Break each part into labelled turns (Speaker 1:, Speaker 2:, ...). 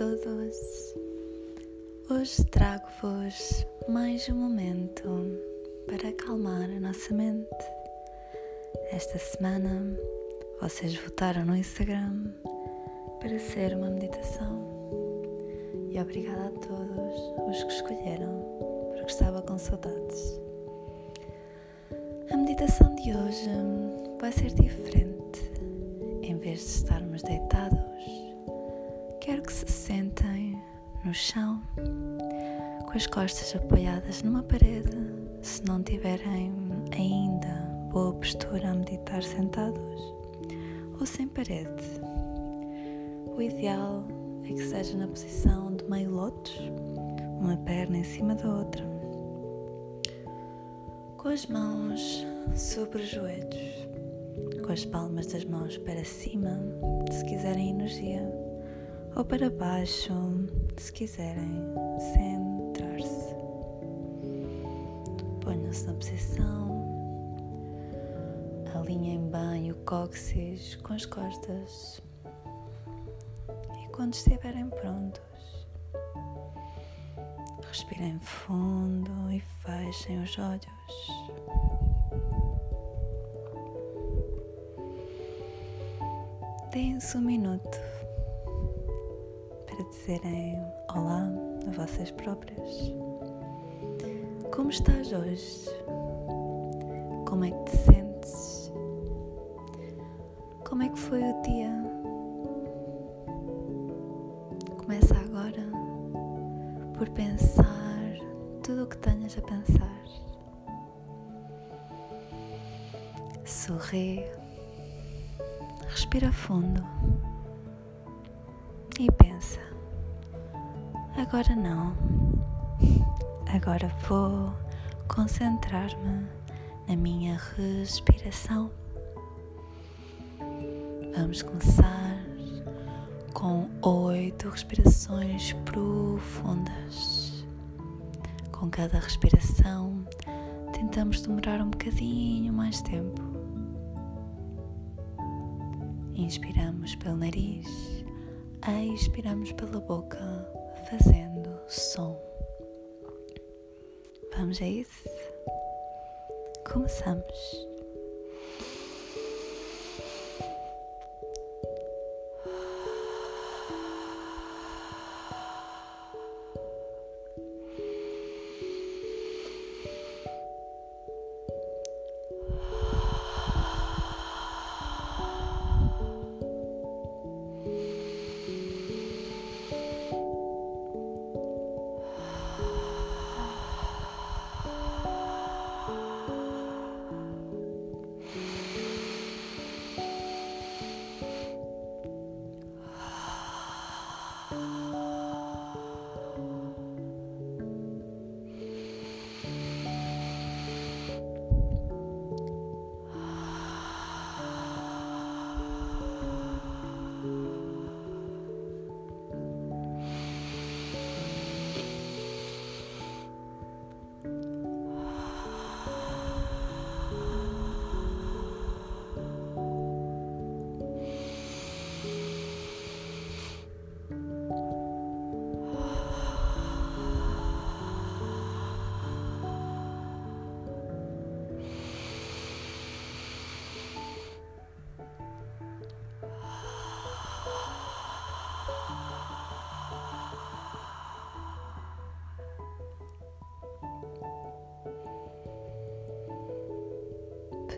Speaker 1: todos! Hoje trago-vos mais um momento para acalmar a nossa mente. Esta semana vocês votaram no Instagram para ser uma meditação e obrigada a todos os que escolheram, porque estava com saudades. A meditação de hoje vai ser diferente. Em vez de estarmos deitados, quero que se sentem no chão, com as costas apoiadas numa parede, se não tiverem ainda boa postura a meditar sentados ou sem parede. O ideal é que seja na posição de meio lótus, uma perna em cima da outra, com as mãos sobre os joelhos, com as palmas das mãos para cima, se quiserem energia ou para baixo, se quiserem centrar-se. Ponham-se na posição, alinhem bem o cóccix com as costas e quando estiverem prontos, respirem fundo e fechem os olhos. Deem-se um minuto dizerem olá a vocês próprias. Como estás hoje? Como é que te sentes? Como é que foi o dia? Começa agora por pensar tudo o que tenhas a pensar. Sorri, respira fundo e pensa. Agora não. Agora vou concentrar-me na minha respiração. Vamos começar com oito respirações profundas. Com cada respiração, tentamos demorar um bocadinho mais tempo. Inspiramos pelo nariz, expiramos pela boca, fazendo som. Vamos a isso? Começamos.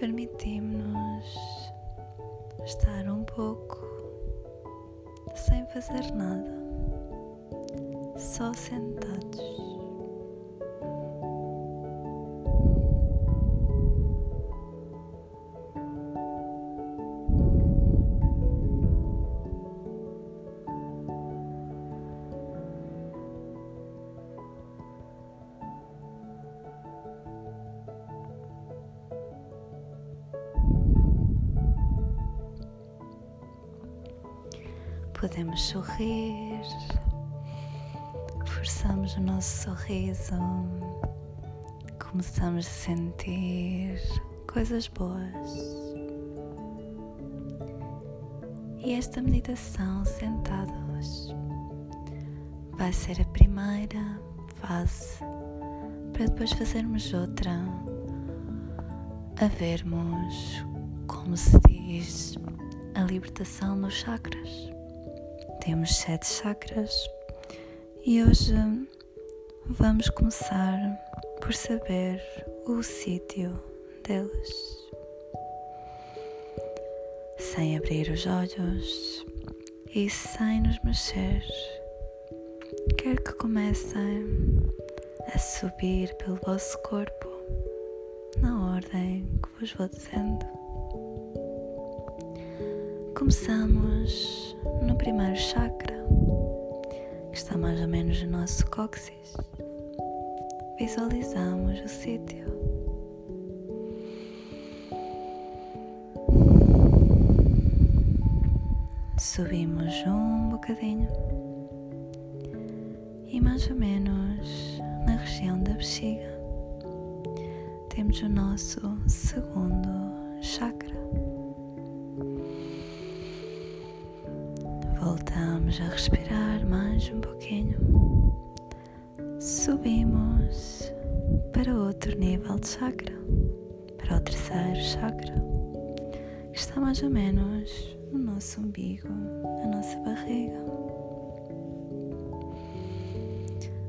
Speaker 1: Permitimos-nos estar um pouco sem fazer nada, só sentados. Podemos sorrir, forçamos o nosso sorriso, começamos a sentir coisas boas. E esta meditação sentados vai ser a primeira fase para depois fazermos outra, a vermos como se diz a libertação nos chakras. Temos sete chakras e hoje vamos começar por saber o sítio deles. Sem abrir os olhos e sem nos mexer, quero que comecem a subir pelo vosso corpo na ordem que vos vou dizendo. Começamos no primeiro chakra, que está mais ou menos no nosso cóccix. Visualizamos o sítio. Subimos um bocadinho e mais ou menos na região da bexiga temos o nosso segundo está mais ou menos no nosso umbigo, na nossa barriga.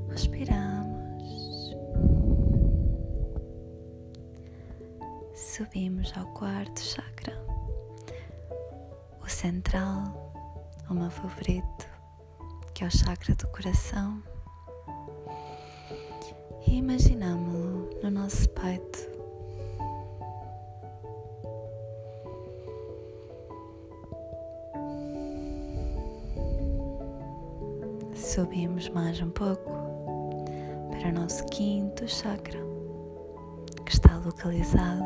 Speaker 1: Respiramos. Subimos ao quarto chakra, o central, o meu favorito, que é o chakra do coração. E imaginamos-lo no nosso peito. Subimos mais um pouco para o nosso quinto chakra, que está localizado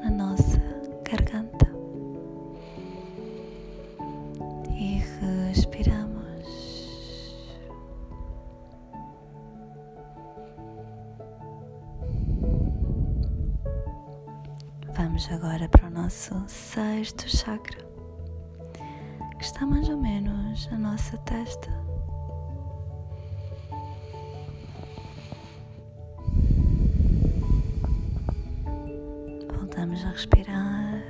Speaker 1: na nossa garganta. E respiramos. Vamos agora para o nosso sexto chakra, que está mais ou menos na nossa testa. Respirar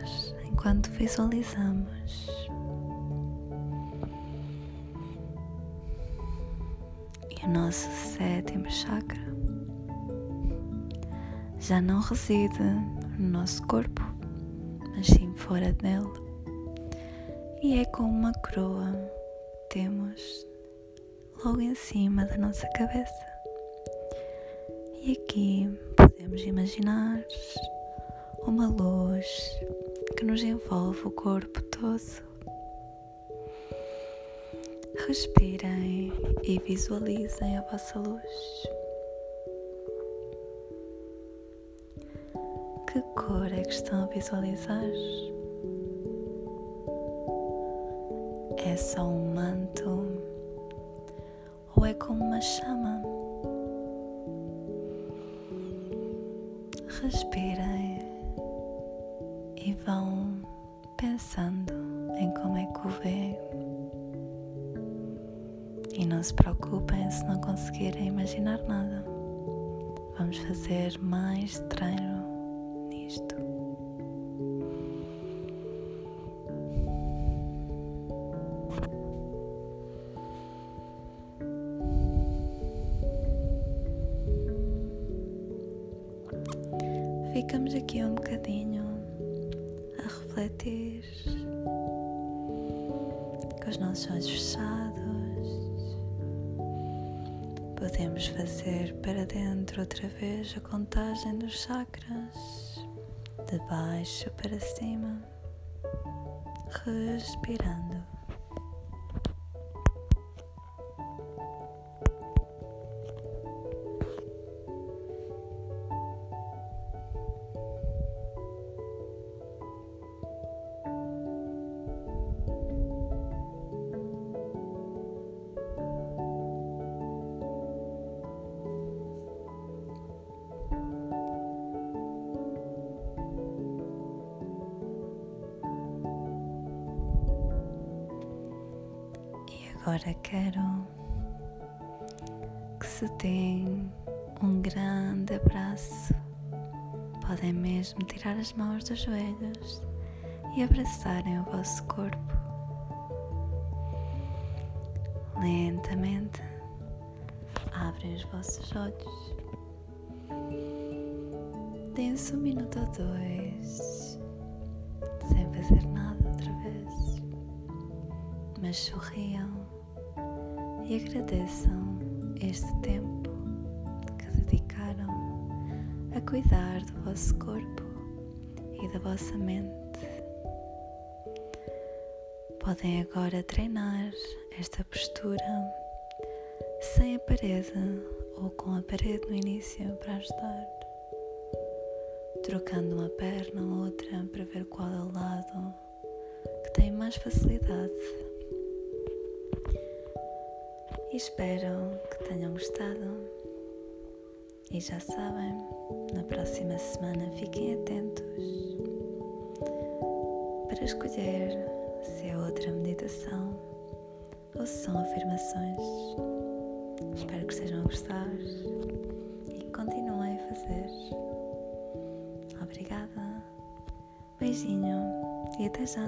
Speaker 1: enquanto visualizamos. E o nosso sétimo chakra já não reside no nosso corpo, mas sim fora dele. E é como uma coroa que temos logo em cima da nossa cabeça. E aqui podemos imaginar uma luz que nos envolve o corpo todo. Respirem e visualizem a vossa luz. Que cor é que estão a visualizar? É só um manto ou é como uma chama? Respirem e vão pensando em como é que o vê. E não se preocupem se não conseguirem imaginar nada. Vamos fazer mais treino nisto. Ficamos aqui um bocadinho com os nossos olhos fechados. Podemos fazer para dentro outra vez a contagem dos chakras, de baixo para cima, respirando. Agora quero Desço tem um grande abraço. Podem mesmo tirar as mãos dos joelhos e abraçarem o vosso corpo. Lentamente abrem os vossos olhos. Deem-se um minuto ou dois sem fazer nada outra vez, mas sorriam e agradeçam este tempo que dedicaram a cuidar do vosso corpo e da vossa mente. Podem agora treinar esta postura sem a parede ou com a parede no início para ajudar, trocando uma perna ou outra para ver qual é o lado que tem mais facilidade. Espero que tenham gostado. E já sabem, na próxima semana fiquem atentos para escolher se é outra meditação ou se são afirmações. Espero que estejam a gostar e continuem a fazer. Obrigada, beijinho e até já!